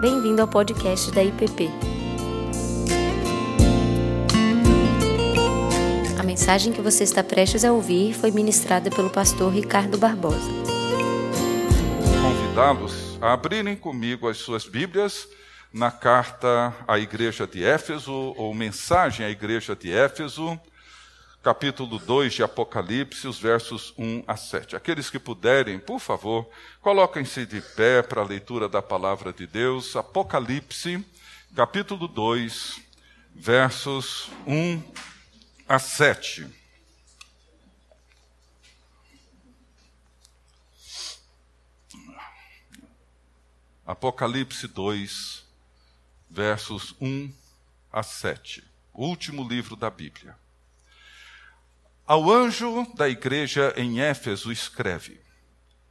Bem-vindo ao podcast da IPP. A mensagem que você está prestes a ouvir foi ministrada pelo pastor Ricardo Barbosa. Convidá-los a abrirem comigo as suas Bíblias na carta à igreja de Éfeso, ou mensagem à igreja de Éfeso, capítulo 2 de Apocalipse, os versos 1 a 7. Aqueles que puderem, por favor, coloquem-se de pé para a leitura da palavra de Deus. Apocalipse, capítulo 2, versos 1 a 7. Apocalipse 2, versos 1 a 7. O último livro da Bíblia. Ao anjo da igreja em Éfeso escreve: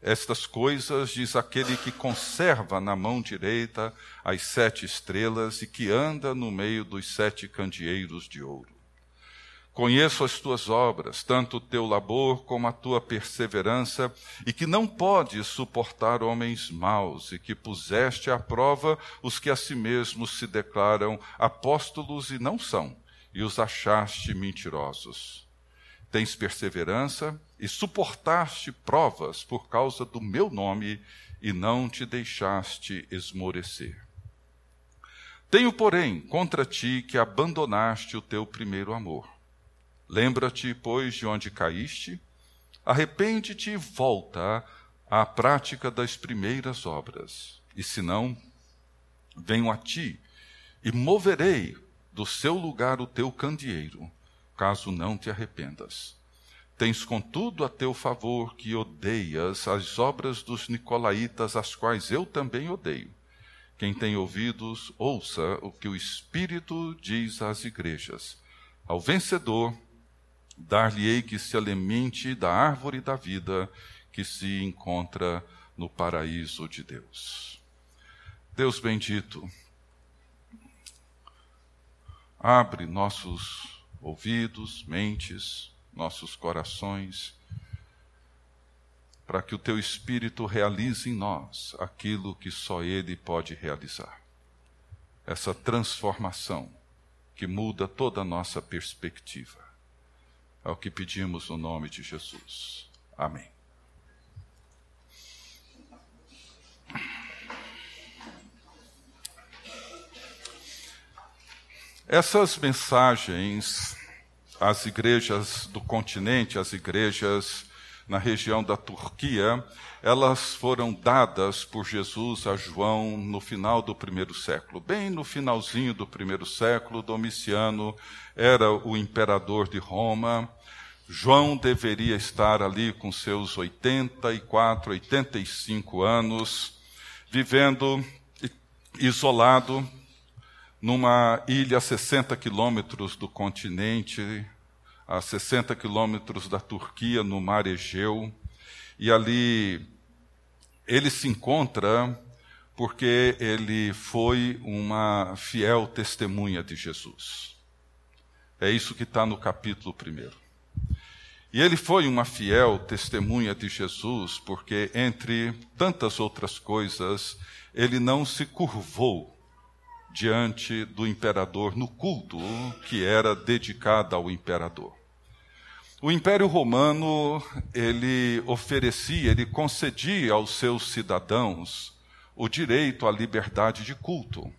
Estas coisas diz aquele que conserva na mão direita as sete estrelas e que anda no meio dos sete candeeiros de ouro. Conheço as tuas obras, tanto o teu labor como a tua perseverança, e que não podes suportar homens maus, e que puseste à prova os que a si mesmos se declaram apóstolos e não são, e os achaste mentirosos tens perseverança e suportaste provas por causa do meu nome e não te deixaste esmorecer. Tenho, porém, contra ti que abandonaste o teu primeiro amor. Lembra-te, pois, de onde caíste, arrepende-te e volta à prática das primeiras obras. E se não, venho a ti e moverei do seu lugar o teu candeeiro caso não te arrependas. Tens, contudo, a teu favor que odeias as obras dos nicolaítas, as quais eu também odeio. Quem tem ouvidos, ouça o que o Espírito diz às igrejas. Ao vencedor, dar-lhe-ei que se alimente da árvore da vida que se encontra no paraíso de Deus. Deus bendito, abre nossos ouvidos, mentes, nossos corações, para que o teu Espírito realize em nós aquilo que só Ele pode realizar. Essa transformação que muda toda a nossa perspectiva. É o que pedimos no nome de Jesus. Amém. Essas mensagens às igrejas do continente, às igrejas na região da Turquia, elas foram dadas por Jesus a João no final do primeiro século. Bem no finalzinho do primeiro século, Domiciano era o imperador de Roma. João deveria estar ali com seus 84, 85 anos, vivendo isolado numa ilha a 60 quilômetros do continente, a 60 quilômetros da Turquia, no mar Egeu, e ali ele se encontra porque ele foi uma fiel testemunha de Jesus. É isso que está no capítulo primeiro. E ele foi uma fiel testemunha de Jesus porque, entre tantas outras coisas, ele não se curvou diante do imperador no culto que era dedicado ao imperador. O Império Romano, ele oferecia, ele concedia aos seus cidadãos o direito à liberdade de culto.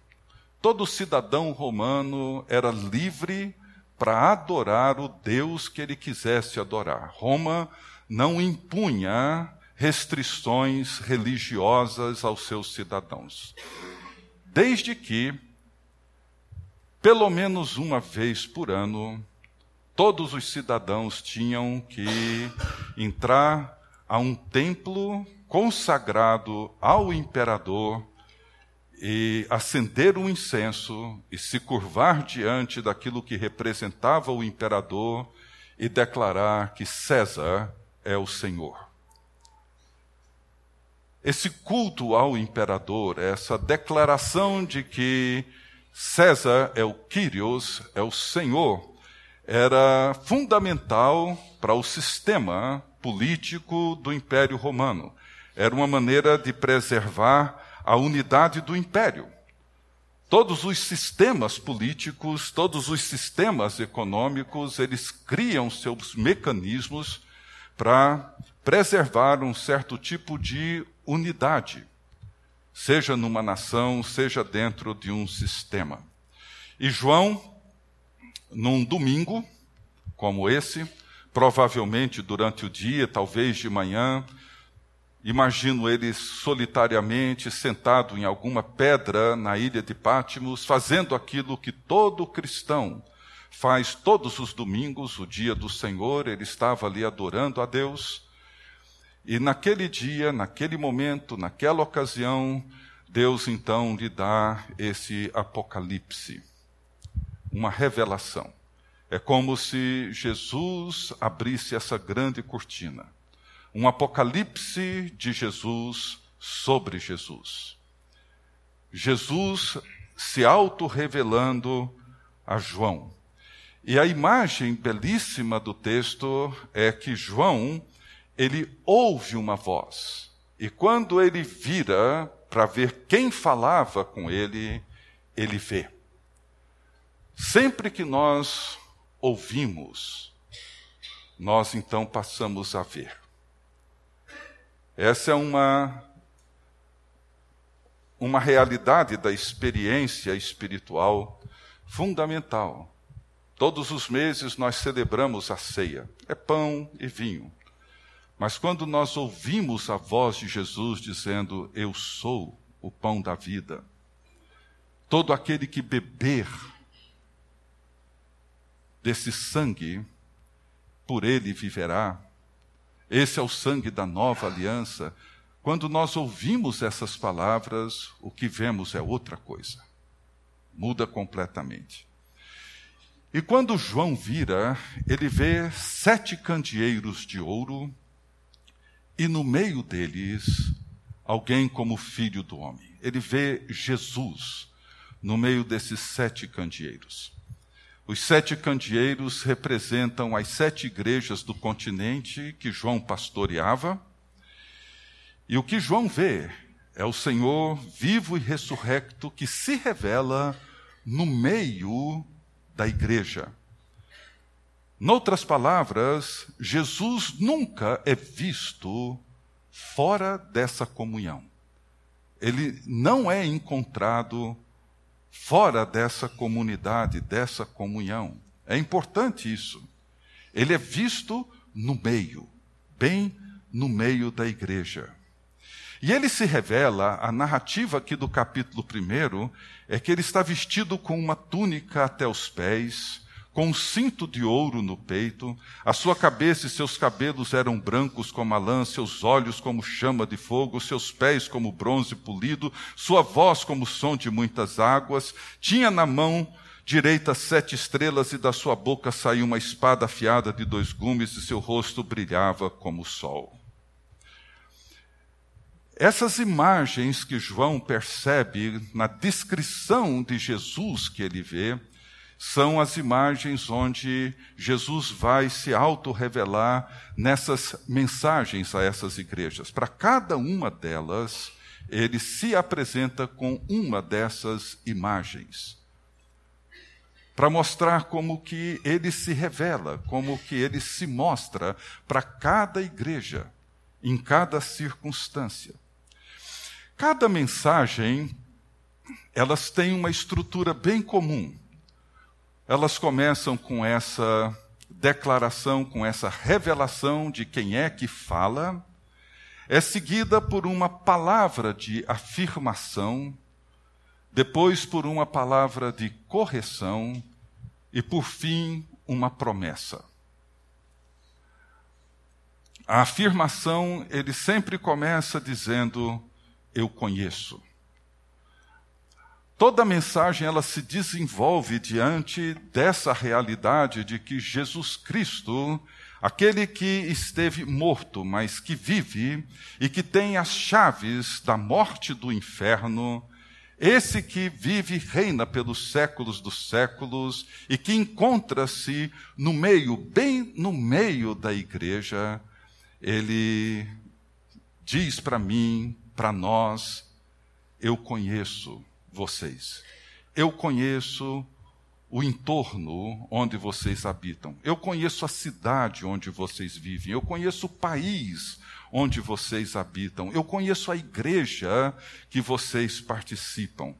Todo cidadão romano era livre para adorar o Deus que ele quisesse adorar. Roma não impunha restrições religiosas aos seus cidadãos. Desde que pelo menos uma vez por ano, todos os cidadãos tinham que entrar a um templo consagrado ao imperador e acender um incenso e se curvar diante daquilo que representava o imperador e declarar que César é o Senhor. Esse culto ao imperador, essa declaração de que César é o Kyrios, é o Senhor, era fundamental para o sistema político do Império Romano. Era uma maneira de preservar a unidade do império. Todos os sistemas políticos, todos os sistemas econômicos, eles criam seus mecanismos para preservar um certo tipo de unidade, seja numa nação, seja dentro de um sistema. E João, num domingo como esse, provavelmente durante o dia, talvez de manhã, Imagino ele solitariamente sentado em alguma pedra na ilha de Pátimos, fazendo aquilo que todo cristão faz todos os domingos, o dia do Senhor, ele estava ali adorando a Deus. E naquele dia, naquele momento, naquela ocasião, Deus então lhe dá esse apocalipse, uma revelação. É como se Jesus abrisse essa grande cortina um apocalipse de Jesus sobre Jesus. Jesus se auto-revelando a João. E a imagem belíssima do texto é que João, ele ouve uma voz. E quando ele vira para ver quem falava com ele, ele vê. Sempre que nós ouvimos, nós então passamos a ver. Essa é uma, uma realidade da experiência espiritual fundamental. Todos os meses nós celebramos a ceia. É pão e vinho. Mas quando nós ouvimos a voz de Jesus dizendo: Eu sou o pão da vida, todo aquele que beber desse sangue, por ele viverá. Esse é o sangue da nova aliança. Quando nós ouvimos essas palavras, o que vemos é outra coisa. Muda completamente. E quando João vira, ele vê sete candeeiros de ouro, e no meio deles, alguém como filho do homem. Ele vê Jesus no meio desses sete candeeiros. Os sete candeeiros representam as sete igrejas do continente que João pastoreava. E o que João vê é o Senhor vivo e ressurrecto que se revela no meio da igreja. Noutras palavras, Jesus nunca é visto fora dessa comunhão. Ele não é encontrado fora dessa comunidade, dessa comunhão. É importante isso. Ele é visto no meio, bem no meio da igreja. E ele se revela, a narrativa aqui do capítulo 1 é que ele está vestido com uma túnica até os pés, com um cinto de ouro no peito, a sua cabeça e seus cabelos eram brancos como a lã, seus olhos como chama de fogo, seus pés como bronze polido, sua voz como som de muitas águas, tinha na mão direita sete estrelas e da sua boca saiu uma espada afiada de dois gumes e seu rosto brilhava como o sol. Essas imagens que João percebe na descrição de Jesus que ele vê, são as imagens onde Jesus vai se auto-revelar nessas mensagens a essas igrejas. Para cada uma delas, ele se apresenta com uma dessas imagens. Para mostrar como que ele se revela, como que ele se mostra para cada igreja, em cada circunstância. Cada mensagem, elas têm uma estrutura bem comum elas começam com essa declaração, com essa revelação de quem é que fala, é seguida por uma palavra de afirmação, depois por uma palavra de correção e, por fim, uma promessa. A afirmação, ele sempre começa dizendo: Eu conheço. Toda a mensagem ela se desenvolve diante dessa realidade de que Jesus Cristo, aquele que esteve morto, mas que vive e que tem as chaves da morte do inferno, esse que vive e reina pelos séculos dos séculos e que encontra-se no meio, bem no meio da igreja, ele diz para mim, para nós, eu conheço vocês. eu conheço o entorno onde vocês habitam. Eu conheço a cidade onde vocês vivem. Eu conheço o país onde vocês habitam. Eu conheço a igreja que vocês participam.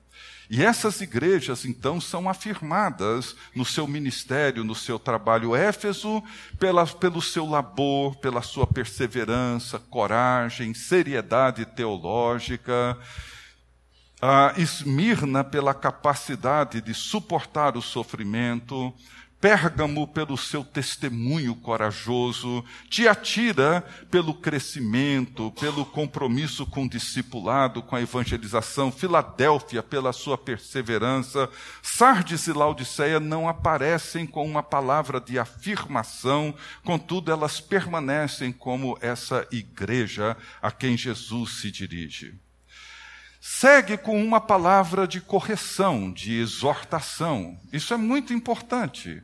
E essas igrejas, então, são afirmadas no seu ministério, no seu trabalho. Éfeso, pela, pelo seu labor, pela sua perseverança, coragem, seriedade teológica a Esmirna pela capacidade de suportar o sofrimento, Pérgamo pelo seu testemunho corajoso, Tiatira pelo crescimento, pelo compromisso com o discipulado, com a evangelização, Filadélfia pela sua perseverança, Sardes e Laodiceia não aparecem com uma palavra de afirmação, contudo elas permanecem como essa igreja a quem Jesus se dirige segue com uma palavra de correção, de exortação. Isso é muito importante.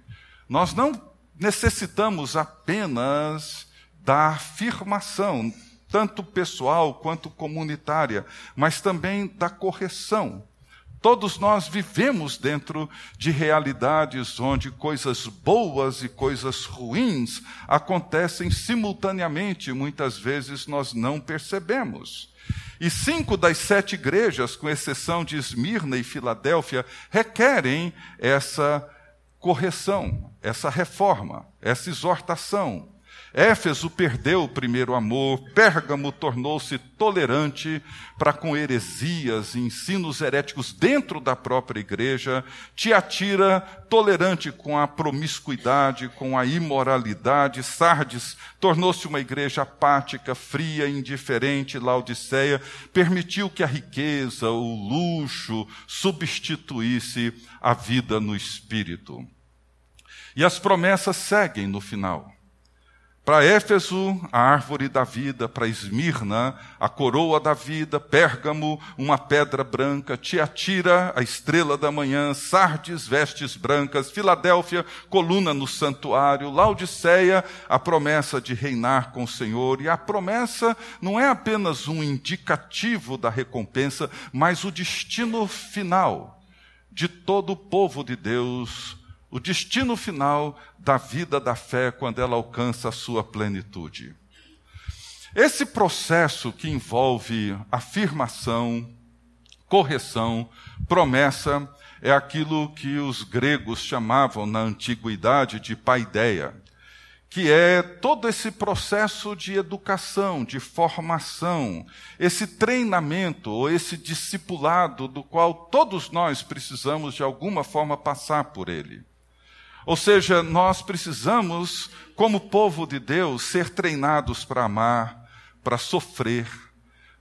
Nós não necessitamos apenas da afirmação, tanto pessoal quanto comunitária, mas também da correção. Todos nós vivemos dentro de realidades onde coisas boas e coisas ruins acontecem simultaneamente, muitas vezes nós não percebemos. E cinco das sete igrejas, com exceção de Esmirna e Filadélfia, requerem essa correção, essa reforma, essa exortação. Éfeso perdeu o primeiro amor, Pérgamo tornou-se tolerante para com heresias e ensinos heréticos dentro da própria igreja, Tiatira tolerante com a promiscuidade, com a imoralidade, Sardes tornou-se uma igreja apática, fria, indiferente, Laodiceia permitiu que a riqueza, o luxo substituísse a vida no espírito. E as promessas seguem no final. Para Éfeso, a árvore da vida, para Esmirna, a coroa da vida, Pérgamo, uma pedra branca, Tiatira, a estrela da manhã, Sardes, vestes brancas, Filadélfia, coluna no santuário, Laodiceia, a promessa de reinar com o Senhor. E a promessa não é apenas um indicativo da recompensa, mas o destino final de todo o povo de Deus o destino final da vida da fé quando ela alcança a sua plenitude. Esse processo que envolve afirmação, correção, promessa, é aquilo que os gregos chamavam na antiguidade de paideia, que é todo esse processo de educação, de formação, esse treinamento ou esse discipulado do qual todos nós precisamos de alguma forma passar por ele. Ou seja, nós precisamos, como povo de Deus, ser treinados para amar, para sofrer,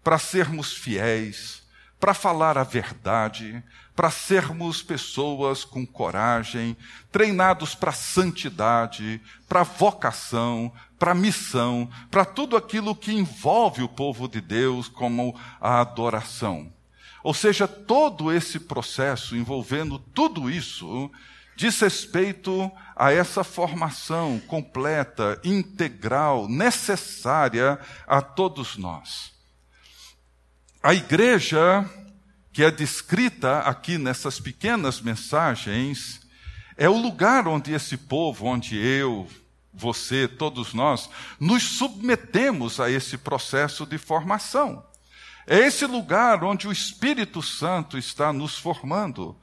para sermos fiéis, para falar a verdade, para sermos pessoas com coragem, treinados para santidade, para vocação, para missão, para tudo aquilo que envolve o povo de Deus, como a adoração. Ou seja, todo esse processo envolvendo tudo isso diz respeito a essa formação completa, integral, necessária a todos nós. A igreja, que é descrita aqui nessas pequenas mensagens, é o lugar onde esse povo, onde eu, você, todos nós, nos submetemos a esse processo de formação. É esse lugar onde o Espírito Santo está nos formando.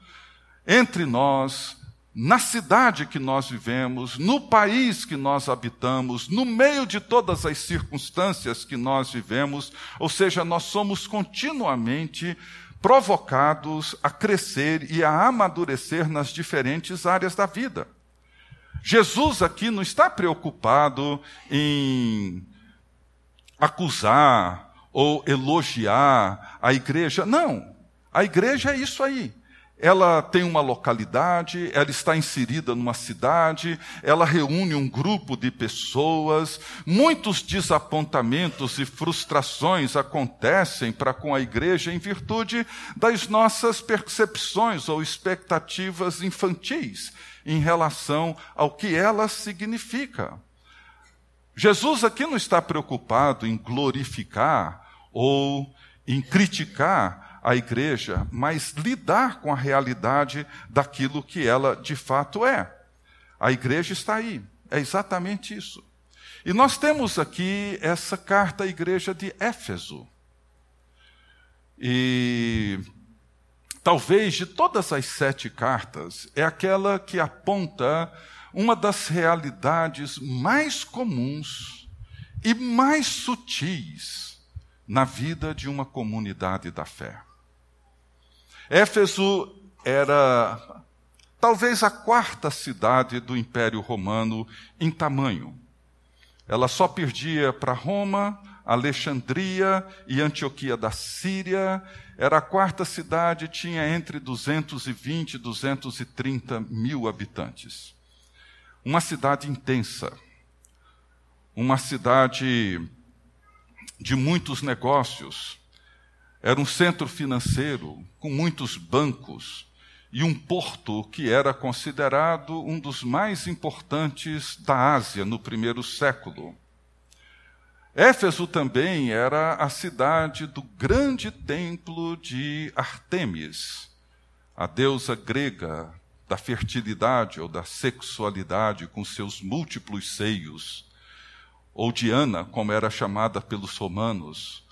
Entre nós, na cidade que nós vivemos, no país que nós habitamos, no meio de todas as circunstâncias que nós vivemos, ou seja, nós somos continuamente provocados a crescer e a amadurecer nas diferentes áreas da vida. Jesus aqui não está preocupado em acusar ou elogiar a igreja, não. A igreja é isso aí ela tem uma localidade, ela está inserida numa cidade, ela reúne um grupo de pessoas, muitos desapontamentos e frustrações acontecem para com a igreja em virtude das nossas percepções ou expectativas infantis em relação ao que ela significa. Jesus aqui não está preocupado em glorificar ou em criticar a igreja, mas lidar com a realidade daquilo que ela de fato é. A igreja está aí, é exatamente isso. E nós temos aqui essa carta à igreja de Éfeso. E talvez de todas as sete cartas, é aquela que aponta uma das realidades mais comuns e mais sutis na vida de uma comunidade da fé. Éfeso era talvez a quarta cidade do Império Romano em tamanho. Ela só perdia para Roma, Alexandria e Antioquia da Síria. Era a quarta cidade, tinha entre 220 e 230 mil habitantes. Uma cidade intensa, uma cidade de muitos negócios. Era um centro financeiro com muitos bancos e um porto que era considerado um dos mais importantes da Ásia no primeiro século. Éfeso também era a cidade do grande templo de Artemis, a deusa grega da fertilidade ou da sexualidade com seus múltiplos seios, ou Diana, como era chamada pelos romanos,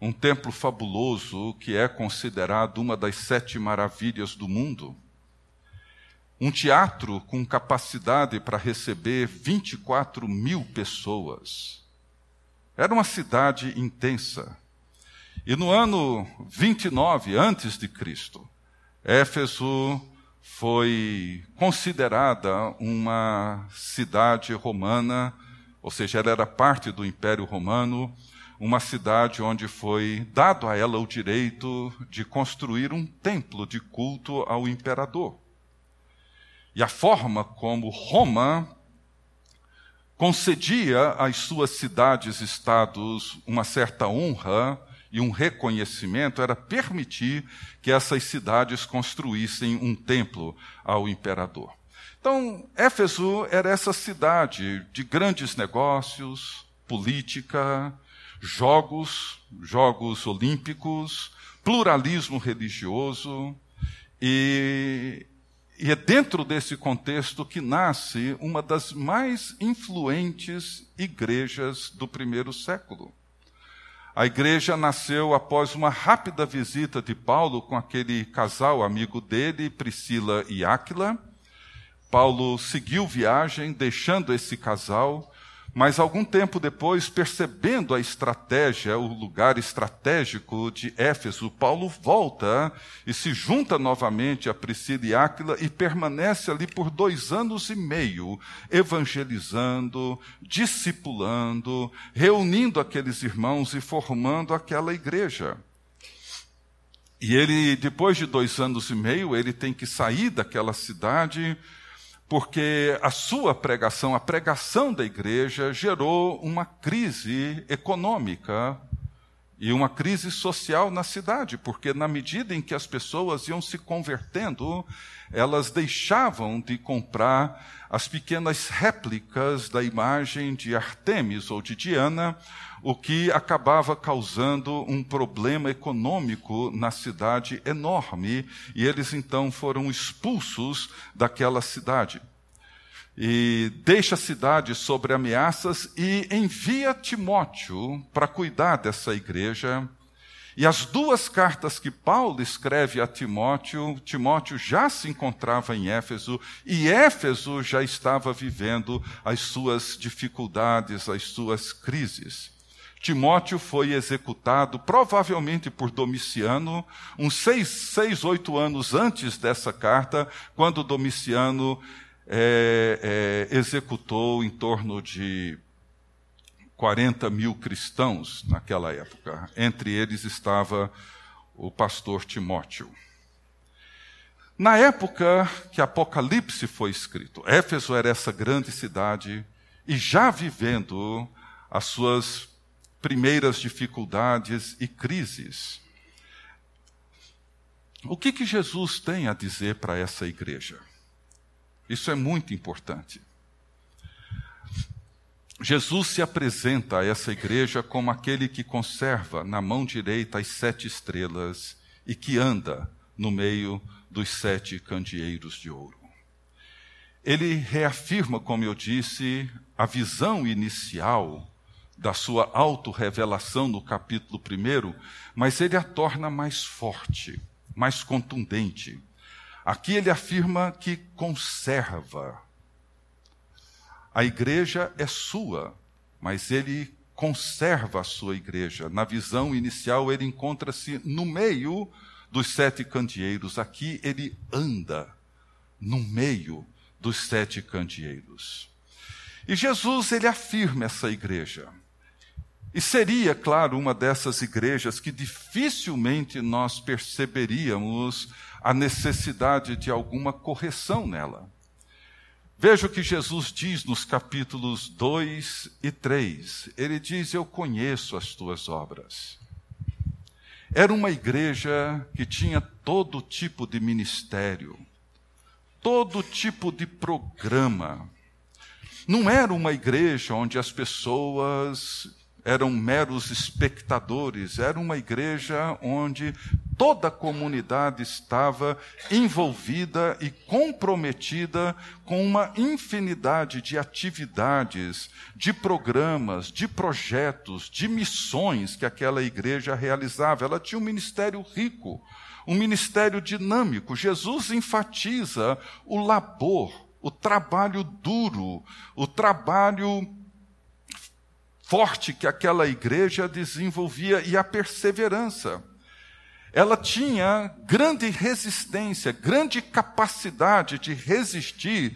um templo fabuloso que é considerado uma das sete maravilhas do mundo. Um teatro com capacidade para receber 24 mil pessoas era uma cidade intensa. E no ano 29 antes de Cristo, Éfeso foi considerada uma cidade romana, ou seja, ela era parte do Império Romano, uma cidade onde foi dado a ela o direito de construir um templo de culto ao imperador. E a forma como Roma concedia às suas cidades-estados uma certa honra e um reconhecimento era permitir que essas cidades construíssem um templo ao imperador. Então, Éfeso era essa cidade de grandes negócios, política, jogos, jogos olímpicos, pluralismo religioso e e é dentro desse contexto que nasce uma das mais influentes igrejas do primeiro século. A igreja nasceu após uma rápida visita de Paulo com aquele casal amigo dele, Priscila e Áquila. Paulo seguiu viagem, deixando esse casal, mas algum tempo depois, percebendo a estratégia, o lugar estratégico de Éfeso, Paulo volta e se junta novamente a Priscila e Áquila e permanece ali por dois anos e meio, evangelizando, discipulando, reunindo aqueles irmãos e formando aquela igreja. E ele, depois de dois anos e meio, ele tem que sair daquela cidade porque a sua pregação, a pregação da igreja, gerou uma crise econômica e uma crise social na cidade, porque na medida em que as pessoas iam se convertendo, elas deixavam de comprar as pequenas réplicas da imagem de Artemis ou de Diana, o que acabava causando um problema econômico na cidade enorme, e eles então foram expulsos daquela cidade. E deixa a cidade sobre ameaças e envia Timóteo para cuidar dessa igreja. E as duas cartas que Paulo escreve a Timóteo, Timóteo já se encontrava em Éfeso e Éfeso já estava vivendo as suas dificuldades, as suas crises. Timóteo foi executado, provavelmente por Domiciano, uns seis, seis, oito anos antes dessa carta, quando Domiciano é, é, executou em torno de 40 mil cristãos naquela época. Entre eles estava o pastor Timóteo. Na época que Apocalipse foi escrito, Éfeso era essa grande cidade e já vivendo as suas primeiras dificuldades e crises. O que, que Jesus tem a dizer para essa igreja? Isso é muito importante. Jesus se apresenta a essa igreja como aquele que conserva na mão direita as sete estrelas e que anda no meio dos sete candeeiros de ouro. Ele reafirma, como eu disse, a visão inicial da sua autorrevelação no capítulo 1, mas ele a torna mais forte, mais contundente. Aqui ele afirma que conserva. A igreja é sua, mas ele conserva a sua igreja. Na visão inicial, ele encontra-se no meio dos sete candeeiros. Aqui ele anda no meio dos sete candeeiros. E Jesus, ele afirma essa igreja. E seria, claro, uma dessas igrejas que dificilmente nós perceberíamos a necessidade de alguma correção nela. Veja o que Jesus diz nos capítulos 2 e 3. Ele diz: Eu conheço as tuas obras. Era uma igreja que tinha todo tipo de ministério, todo tipo de programa. Não era uma igreja onde as pessoas eram meros espectadores, era uma igreja onde toda a comunidade estava envolvida e comprometida com uma infinidade de atividades, de programas, de projetos, de missões que aquela igreja realizava. Ela tinha um ministério rico, um ministério dinâmico. Jesus enfatiza o labor, o trabalho duro, o trabalho forte que aquela igreja desenvolvia e a perseverança. Ela tinha grande resistência, grande capacidade de resistir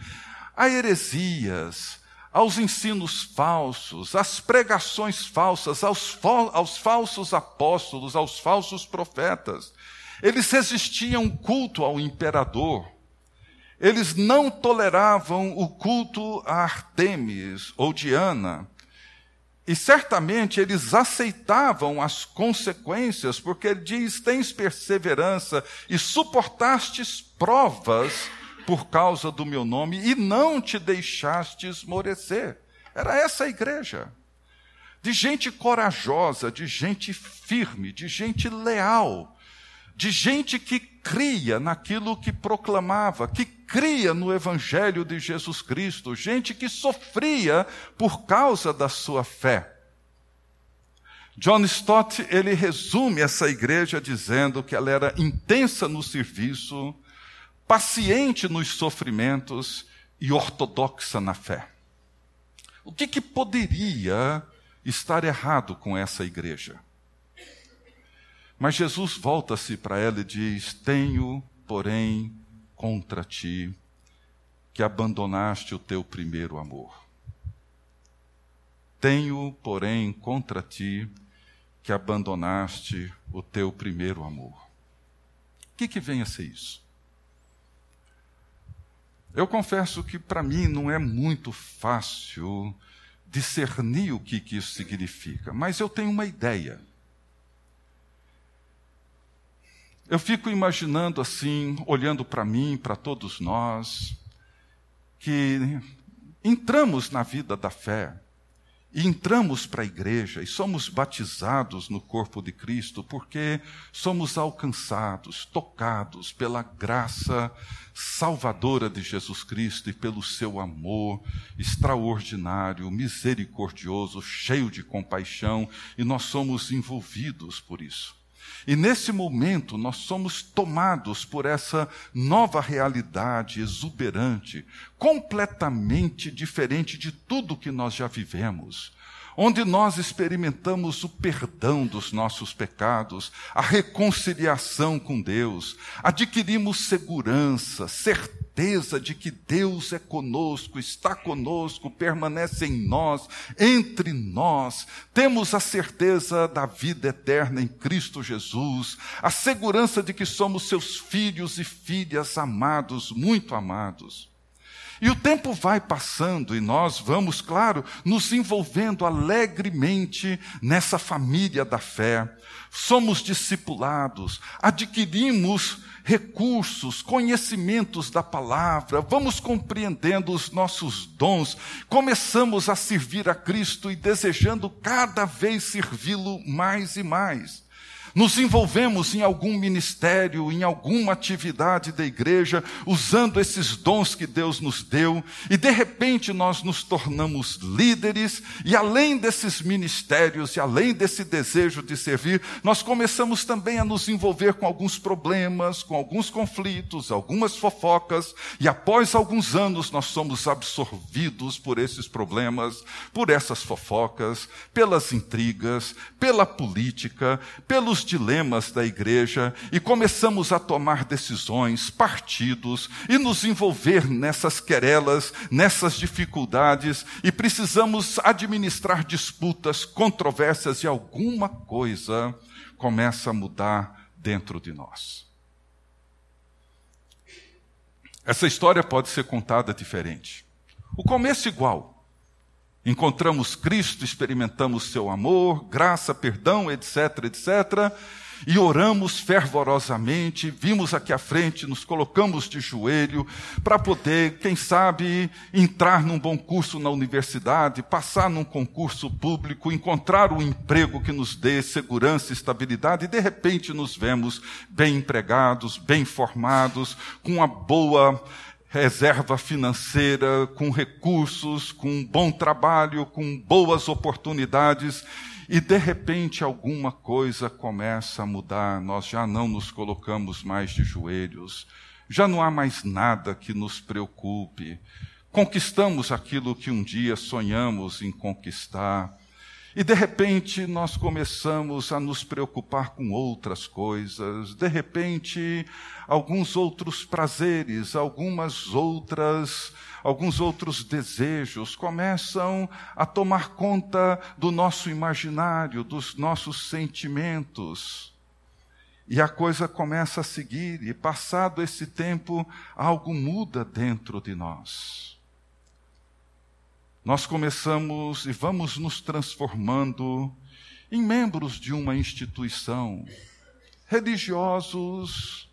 a heresias, aos ensinos falsos, às pregações falsas, aos, aos falsos apóstolos, aos falsos profetas. Eles resistiam culto ao imperador. Eles não toleravam o culto a Artemis ou Diana. E certamente eles aceitavam as consequências, porque ele diz: tens perseverança e suportastes provas por causa do meu nome e não te deixaste esmorecer. Era essa a igreja. De gente corajosa, de gente firme, de gente leal, de gente que cria naquilo que proclamava, que cria no Evangelho de Jesus Cristo, gente que sofria por causa da sua fé. John Stott, ele resume essa igreja dizendo que ela era intensa no serviço, paciente nos sofrimentos e ortodoxa na fé. O que, que poderia estar errado com essa igreja? Mas Jesus volta-se para ela e diz: Tenho, porém, contra ti que abandonaste o teu primeiro amor. Tenho, porém, contra ti que abandonaste o teu primeiro amor. O que, que vem a ser isso? Eu confesso que para mim não é muito fácil discernir o que, que isso significa, mas eu tenho uma ideia. Eu fico imaginando assim, olhando para mim, para todos nós, que entramos na vida da fé, e entramos para a igreja e somos batizados no corpo de Cristo porque somos alcançados, tocados pela graça salvadora de Jesus Cristo e pelo seu amor extraordinário, misericordioso, cheio de compaixão, e nós somos envolvidos por isso. E nesse momento nós somos tomados por essa nova realidade exuberante, completamente diferente de tudo que nós já vivemos onde nós experimentamos o perdão dos nossos pecados, a reconciliação com Deus, adquirimos segurança, certeza, de que Deus é conosco, está conosco, permanece em nós, entre nós. Temos a certeza da vida eterna em Cristo Jesus, a segurança de que somos seus filhos e filhas amados, muito amados. E o tempo vai passando e nós vamos, claro, nos envolvendo alegremente nessa família da fé. Somos discipulados, adquirimos recursos, conhecimentos da palavra, vamos compreendendo os nossos dons, começamos a servir a Cristo e desejando cada vez servi-lo mais e mais. Nos envolvemos em algum ministério, em alguma atividade da igreja, usando esses dons que Deus nos deu, e de repente nós nos tornamos líderes, e além desses ministérios e além desse desejo de servir, nós começamos também a nos envolver com alguns problemas, com alguns conflitos, algumas fofocas, e após alguns anos nós somos absorvidos por esses problemas, por essas fofocas, pelas intrigas, pela política, pelos dilemas da igreja e começamos a tomar decisões, partidos e nos envolver nessas querelas, nessas dificuldades e precisamos administrar disputas, controvérsias e alguma coisa começa a mudar dentro de nós. Essa história pode ser contada diferente. O começo igual. Encontramos Cristo, experimentamos seu amor, graça, perdão, etc, etc, e oramos fervorosamente, vimos aqui à frente, nos colocamos de joelho para poder, quem sabe, entrar num bom curso na universidade, passar num concurso público, encontrar um emprego que nos dê segurança e estabilidade, e de repente nos vemos bem empregados, bem formados, com uma boa reserva financeira, com recursos, com bom trabalho, com boas oportunidades, e de repente alguma coisa começa a mudar, nós já não nos colocamos mais de joelhos, já não há mais nada que nos preocupe, conquistamos aquilo que um dia sonhamos em conquistar, e de repente nós começamos a nos preocupar com outras coisas, de repente alguns outros prazeres, algumas outras, alguns outros desejos começam a tomar conta do nosso imaginário, dos nossos sentimentos. E a coisa começa a seguir, e passado esse tempo, algo muda dentro de nós nós começamos e vamos nos transformando em membros de uma instituição, religiosos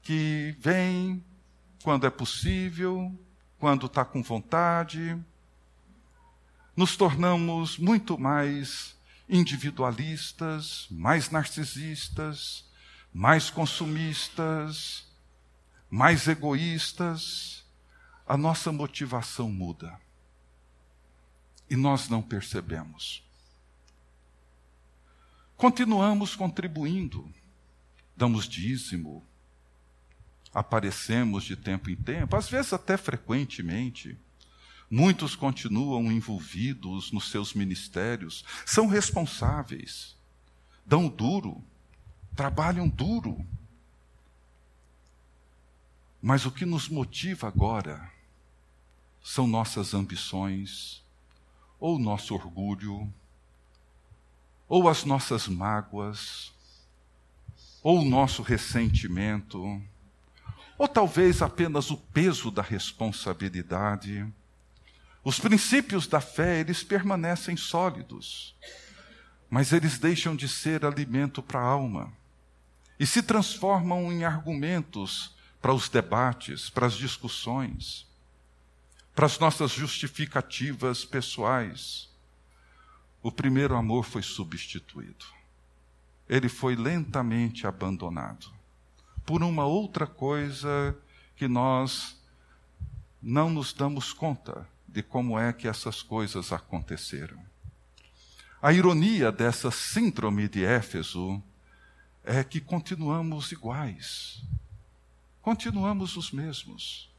que vêm quando é possível, quando está com vontade, nos tornamos muito mais individualistas, mais narcisistas, mais consumistas, mais egoístas, a nossa motivação muda e nós não percebemos. Continuamos contribuindo, damos dízimo, aparecemos de tempo em tempo, às vezes até frequentemente. Muitos continuam envolvidos nos seus ministérios, são responsáveis, dão duro, trabalham duro. Mas o que nos motiva agora são nossas ambições, ou o nosso orgulho, ou as nossas mágoas, ou o nosso ressentimento, ou talvez apenas o peso da responsabilidade. Os princípios da fé, eles permanecem sólidos, mas eles deixam de ser alimento para a alma e se transformam em argumentos para os debates, para as discussões para as nossas justificativas pessoais. O primeiro amor foi substituído. Ele foi lentamente abandonado por uma outra coisa que nós não nos damos conta de como é que essas coisas aconteceram. A ironia dessa síndrome de Éfeso é que continuamos iguais, continuamos os mesmos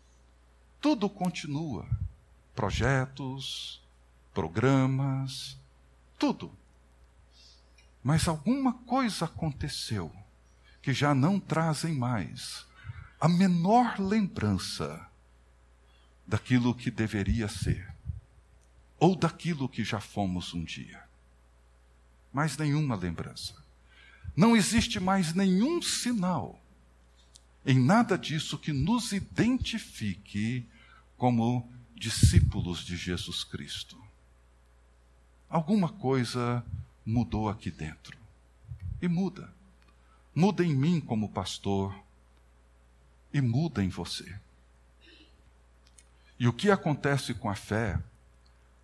tudo continua. Projetos, programas, tudo. Mas alguma coisa aconteceu que já não trazem mais a menor lembrança daquilo que deveria ser, ou daquilo que já fomos um dia. Mais nenhuma lembrança. Não existe mais nenhum sinal em nada disso que nos identifique como discípulos de Jesus Cristo. Alguma coisa mudou aqui dentro. E muda. Muda em mim como pastor e muda em você. E o que acontece com a fé,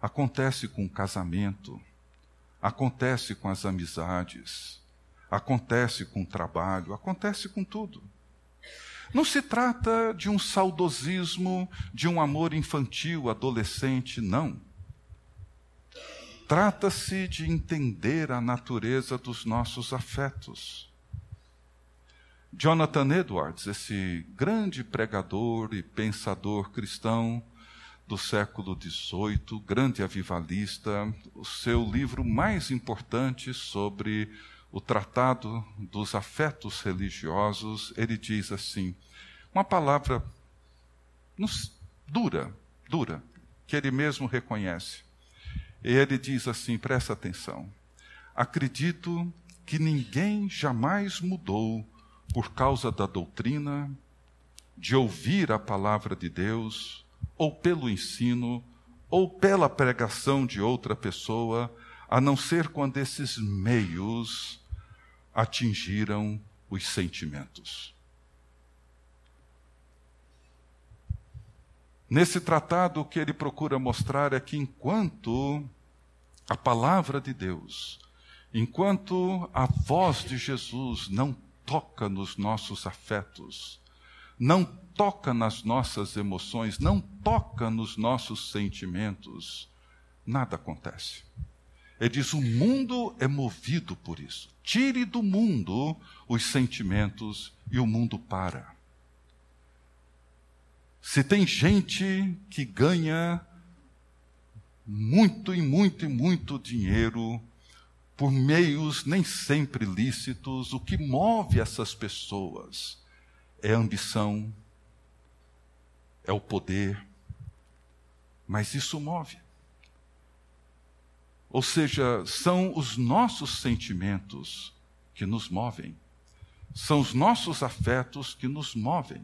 acontece com o casamento, acontece com as amizades, acontece com o trabalho, acontece com tudo. Não se trata de um saudosismo, de um amor infantil, adolescente, não. Trata-se de entender a natureza dos nossos afetos. Jonathan Edwards, esse grande pregador e pensador cristão do século XVIII, grande avivalista, o seu livro mais importante sobre o Tratado dos Afetos Religiosos, ele diz assim, uma palavra dura, dura, que ele mesmo reconhece. E ele diz assim: presta atenção. Acredito que ninguém jamais mudou por causa da doutrina, de ouvir a palavra de Deus, ou pelo ensino, ou pela pregação de outra pessoa, a não ser quando esses meios atingiram os sentimentos. Nesse tratado, o que ele procura mostrar é que enquanto a palavra de Deus, enquanto a voz de Jesus não toca nos nossos afetos, não toca nas nossas emoções, não toca nos nossos sentimentos, nada acontece. Ele diz: o mundo é movido por isso. Tire do mundo os sentimentos e o mundo para. Se tem gente que ganha muito e muito e muito dinheiro por meios nem sempre lícitos, o que move essas pessoas é a ambição, é o poder, mas isso move. Ou seja, são os nossos sentimentos que nos movem, são os nossos afetos que nos movem.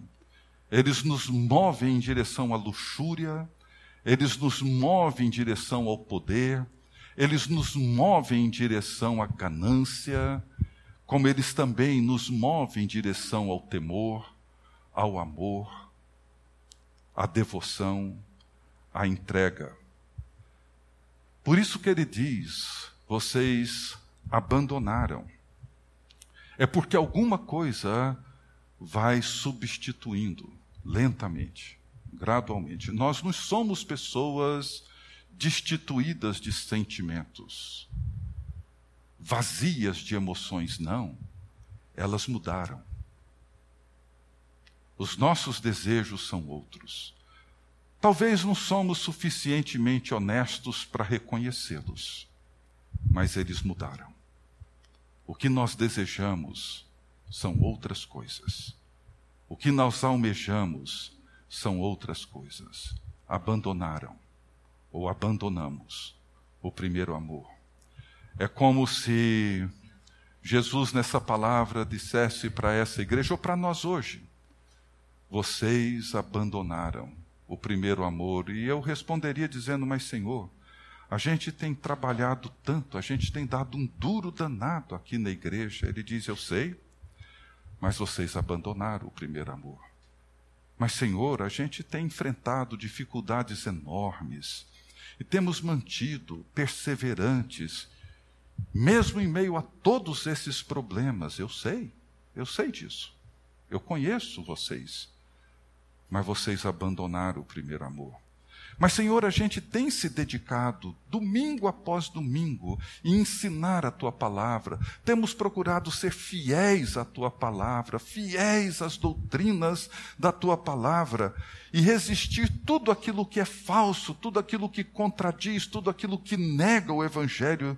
Eles nos movem em direção à luxúria, eles nos movem em direção ao poder, eles nos movem em direção à ganância, como eles também nos movem em direção ao temor, ao amor, à devoção, à entrega. Por isso que ele diz: vocês abandonaram. É porque alguma coisa vai substituindo lentamente, gradualmente. Nós não somos pessoas destituídas de sentimentos, vazias de emoções, não. Elas mudaram. Os nossos desejos são outros. Talvez não somos suficientemente honestos para reconhecê-los, mas eles mudaram. O que nós desejamos são outras coisas. O que nós almejamos são outras coisas. Abandonaram ou abandonamos o primeiro amor. É como se Jesus, nessa palavra, dissesse para essa igreja, ou para nós hoje: vocês abandonaram o primeiro amor. E eu responderia dizendo: Mas, Senhor, a gente tem trabalhado tanto, a gente tem dado um duro danado aqui na igreja. Ele diz: Eu sei, mas vocês abandonaram o primeiro amor. Mas, Senhor, a gente tem enfrentado dificuldades enormes e temos mantido perseverantes, mesmo em meio a todos esses problemas. Eu sei, eu sei disso. Eu conheço vocês. Mas vocês abandonaram o primeiro amor. Mas, Senhor, a gente tem se dedicado, domingo após domingo, em ensinar a tua palavra. Temos procurado ser fiéis à tua palavra, fiéis às doutrinas da tua palavra e resistir tudo aquilo que é falso, tudo aquilo que contradiz, tudo aquilo que nega o evangelho.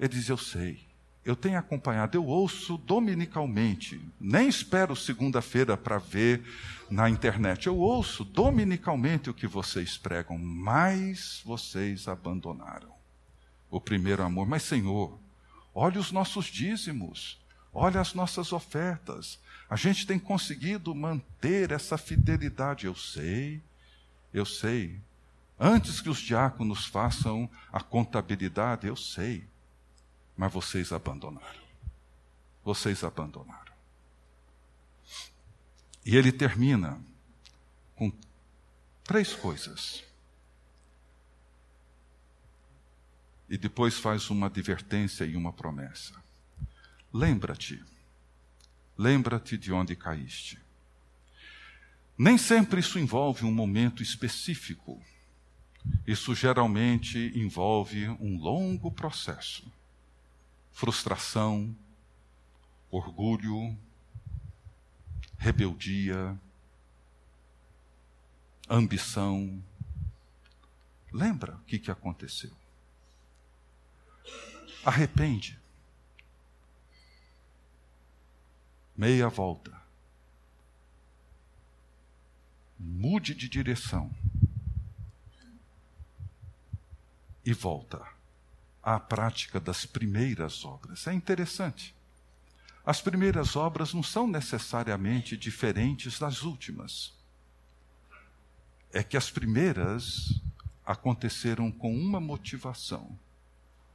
Ele diz: Eu sei, eu tenho acompanhado, eu ouço dominicalmente, nem espero segunda-feira para ver na internet, eu ouço dominicalmente o que vocês pregam, mas vocês abandonaram o primeiro amor. Mas, Senhor, olhe os nossos dízimos, olhe as nossas ofertas, a gente tem conseguido manter essa fidelidade, eu sei, eu sei. Antes que os diáconos façam a contabilidade, eu sei mas vocês abandonaram. Vocês abandonaram. E ele termina com três coisas. E depois faz uma advertência e uma promessa. lembra-te. Lembra-te de onde caíste. Nem sempre isso envolve um momento específico. Isso geralmente envolve um longo processo. Frustração, orgulho, rebeldia, ambição. Lembra o que, que aconteceu? Arrepende. Meia volta. Mude de direção. E volta à prática das primeiras obras. É interessante. As primeiras obras não são necessariamente diferentes das últimas. É que as primeiras aconteceram com uma motivação,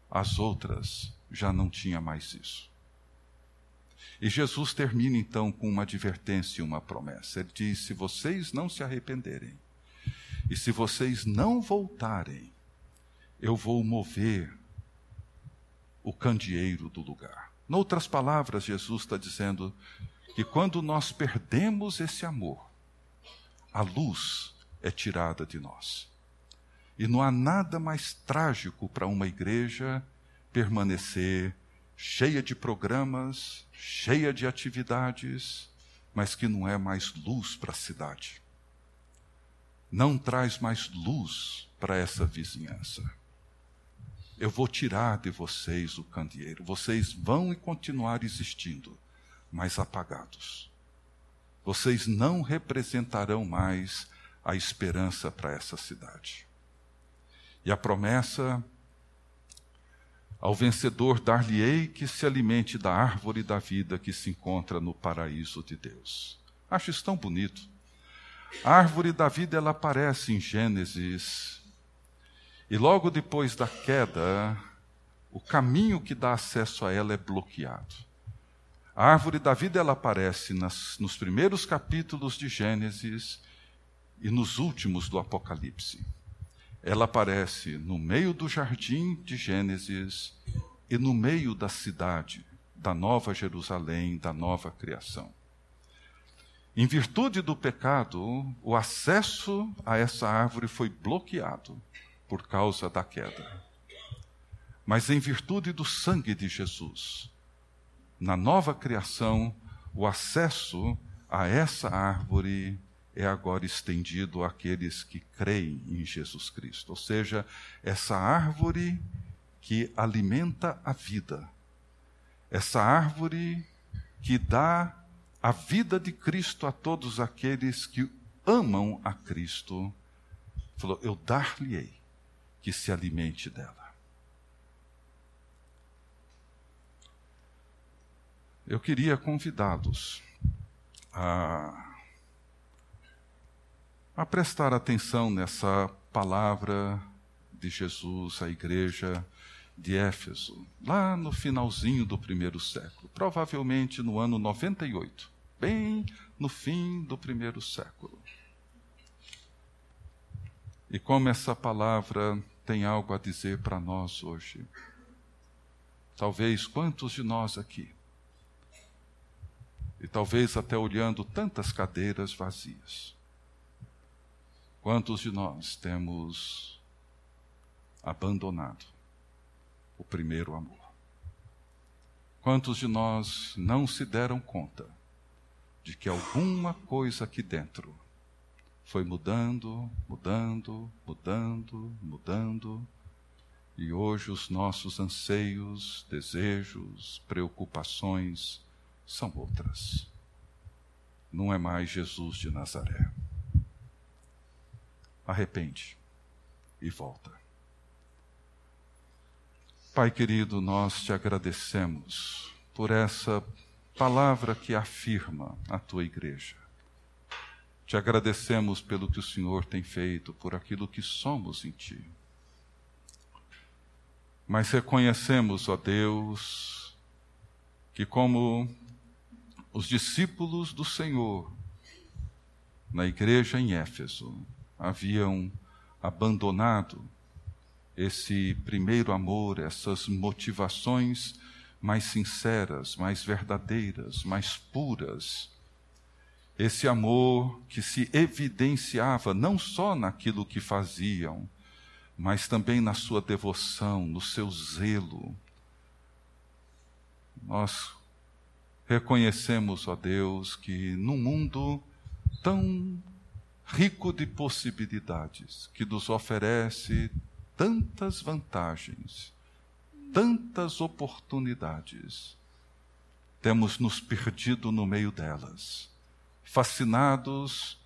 as outras já não tinha mais isso. E Jesus termina então com uma advertência e uma promessa. Ele diz: se vocês não se arrependerem, e se vocês não voltarem, eu vou mover o candeeiro do lugar. Noutras palavras, Jesus está dizendo que quando nós perdemos esse amor, a luz é tirada de nós. E não há nada mais trágico para uma igreja permanecer cheia de programas, cheia de atividades, mas que não é mais luz para a cidade. Não traz mais luz para essa vizinhança eu vou tirar de vocês o candeeiro. Vocês vão e continuar existindo, mas apagados. Vocês não representarão mais a esperança para essa cidade. E a promessa ao vencedor dar-lhe-ei que se alimente da árvore da vida que se encontra no paraíso de Deus. Acho isso tão bonito. A árvore da vida ela aparece em Gênesis e logo depois da queda, o caminho que dá acesso a ela é bloqueado. A árvore da vida ela aparece nas, nos primeiros capítulos de Gênesis e nos últimos do Apocalipse. Ela aparece no meio do jardim de Gênesis e no meio da cidade, da nova Jerusalém, da nova criação. Em virtude do pecado, o acesso a essa árvore foi bloqueado por causa da queda. Mas em virtude do sangue de Jesus, na nova criação, o acesso a essa árvore é agora estendido àqueles que creem em Jesus Cristo. Ou seja, essa árvore que alimenta a vida, essa árvore que dá a vida de Cristo a todos aqueles que amam a Cristo, falou: Eu dar-lhe-ei que se alimente dela. Eu queria convidá-los a, a prestar atenção nessa palavra de Jesus à igreja de Éfeso, lá no finalzinho do primeiro século, provavelmente no ano 98, bem no fim do primeiro século. E como essa palavra tem algo a dizer para nós hoje. Talvez quantos de nós aqui, e talvez até olhando tantas cadeiras vazias, quantos de nós temos abandonado o primeiro amor? Quantos de nós não se deram conta de que alguma coisa aqui dentro foi mudando, mudando, mudando, mudando, e hoje os nossos anseios, desejos, preocupações são outras. Não é mais Jesus de Nazaré. Arrepende e volta. Pai querido, nós te agradecemos por essa palavra que afirma a tua igreja. Te agradecemos pelo que o Senhor tem feito, por aquilo que somos em Ti. Mas reconhecemos, ó Deus, que como os discípulos do Senhor na igreja em Éfeso haviam abandonado esse primeiro amor, essas motivações mais sinceras, mais verdadeiras, mais puras. Esse amor que se evidenciava não só naquilo que faziam, mas também na sua devoção, no seu zelo. Nós reconhecemos, ó Deus, que num mundo tão rico de possibilidades, que nos oferece tantas vantagens, tantas oportunidades, temos nos perdido no meio delas, fascinados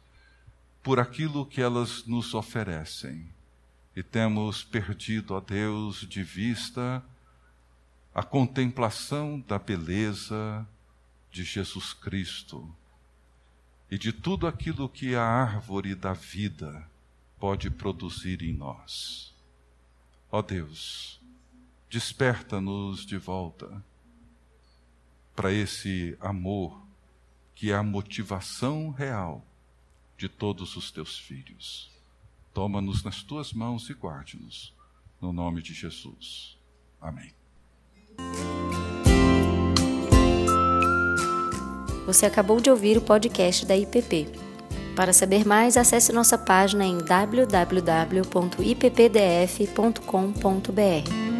por aquilo que elas nos oferecem, e temos perdido, a Deus, de vista a contemplação da beleza de Jesus Cristo e de tudo aquilo que a árvore da vida pode produzir em nós. Ó Deus, desperta-nos de volta para esse amor que é a motivação real de todos os teus filhos. Toma-nos nas tuas mãos e guarde-nos. No nome de Jesus. Amém. Você acabou de ouvir o podcast da IPP. Para saber mais, acesse nossa página em www.ippdf.com.br.